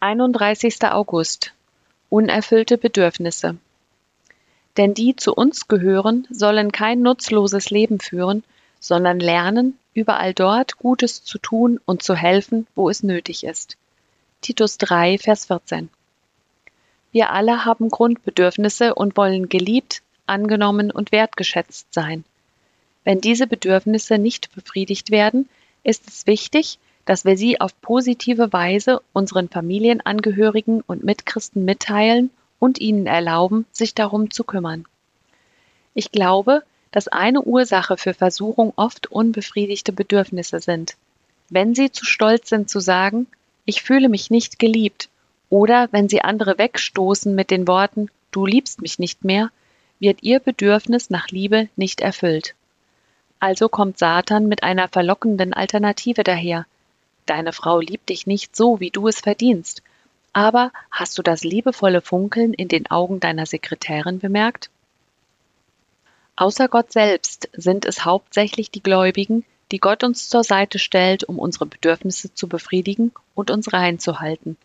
31. August Unerfüllte Bedürfnisse Denn die zu uns gehören, sollen kein nutzloses Leben führen, sondern lernen, überall dort Gutes zu tun und zu helfen, wo es nötig ist. Titus 3, Vers 14 Wir alle haben Grundbedürfnisse und wollen geliebt, angenommen und wertgeschätzt sein. Wenn diese Bedürfnisse nicht befriedigt werden, ist es wichtig, dass wir sie auf positive Weise unseren Familienangehörigen und Mitchristen mitteilen und ihnen erlauben, sich darum zu kümmern. Ich glaube, dass eine Ursache für Versuchung oft unbefriedigte Bedürfnisse sind. Wenn sie zu stolz sind zu sagen, ich fühle mich nicht geliebt, oder wenn sie andere wegstoßen mit den Worten, du liebst mich nicht mehr, wird ihr Bedürfnis nach Liebe nicht erfüllt. Also kommt Satan mit einer verlockenden Alternative daher, Deine Frau liebt dich nicht so, wie du es verdienst. Aber hast du das liebevolle Funkeln in den Augen deiner Sekretärin bemerkt? Außer Gott selbst sind es hauptsächlich die Gläubigen, die Gott uns zur Seite stellt, um unsere Bedürfnisse zu befriedigen und uns reinzuhalten.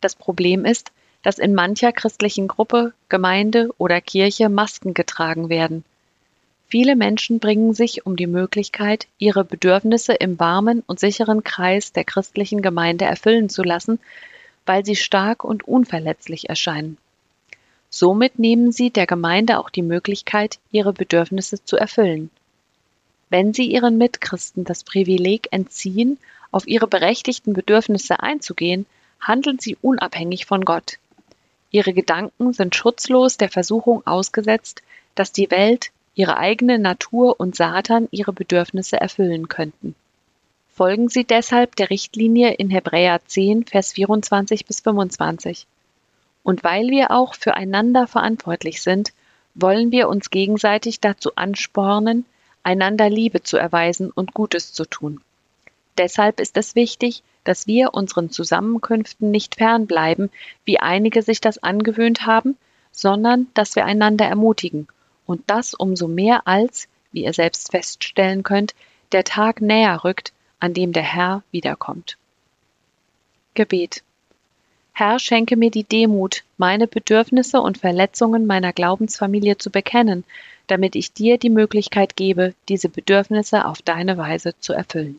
Das Problem ist, dass in mancher christlichen Gruppe, Gemeinde oder Kirche Masken getragen werden. Viele Menschen bringen sich um die Möglichkeit, ihre Bedürfnisse im warmen und sicheren Kreis der christlichen Gemeinde erfüllen zu lassen, weil sie stark und unverletzlich erscheinen. Somit nehmen sie der Gemeinde auch die Möglichkeit, ihre Bedürfnisse zu erfüllen. Wenn sie ihren Mitchristen das Privileg entziehen, auf ihre berechtigten Bedürfnisse einzugehen, handeln sie unabhängig von Gott. Ihre Gedanken sind schutzlos der Versuchung ausgesetzt, dass die Welt, ihre eigene Natur und Satan ihre Bedürfnisse erfüllen könnten. Folgen Sie deshalb der Richtlinie in Hebräer 10, Vers 24 bis 25. Und weil wir auch füreinander verantwortlich sind, wollen wir uns gegenseitig dazu anspornen, einander Liebe zu erweisen und Gutes zu tun. Deshalb ist es wichtig, dass wir unseren Zusammenkünften nicht fernbleiben, wie einige sich das angewöhnt haben, sondern dass wir einander ermutigen und das umso mehr als, wie ihr selbst feststellen könnt, der Tag näher rückt, an dem der Herr wiederkommt. Gebet. Herr, schenke mir die Demut, meine Bedürfnisse und Verletzungen meiner Glaubensfamilie zu bekennen, damit ich dir die Möglichkeit gebe, diese Bedürfnisse auf deine Weise zu erfüllen.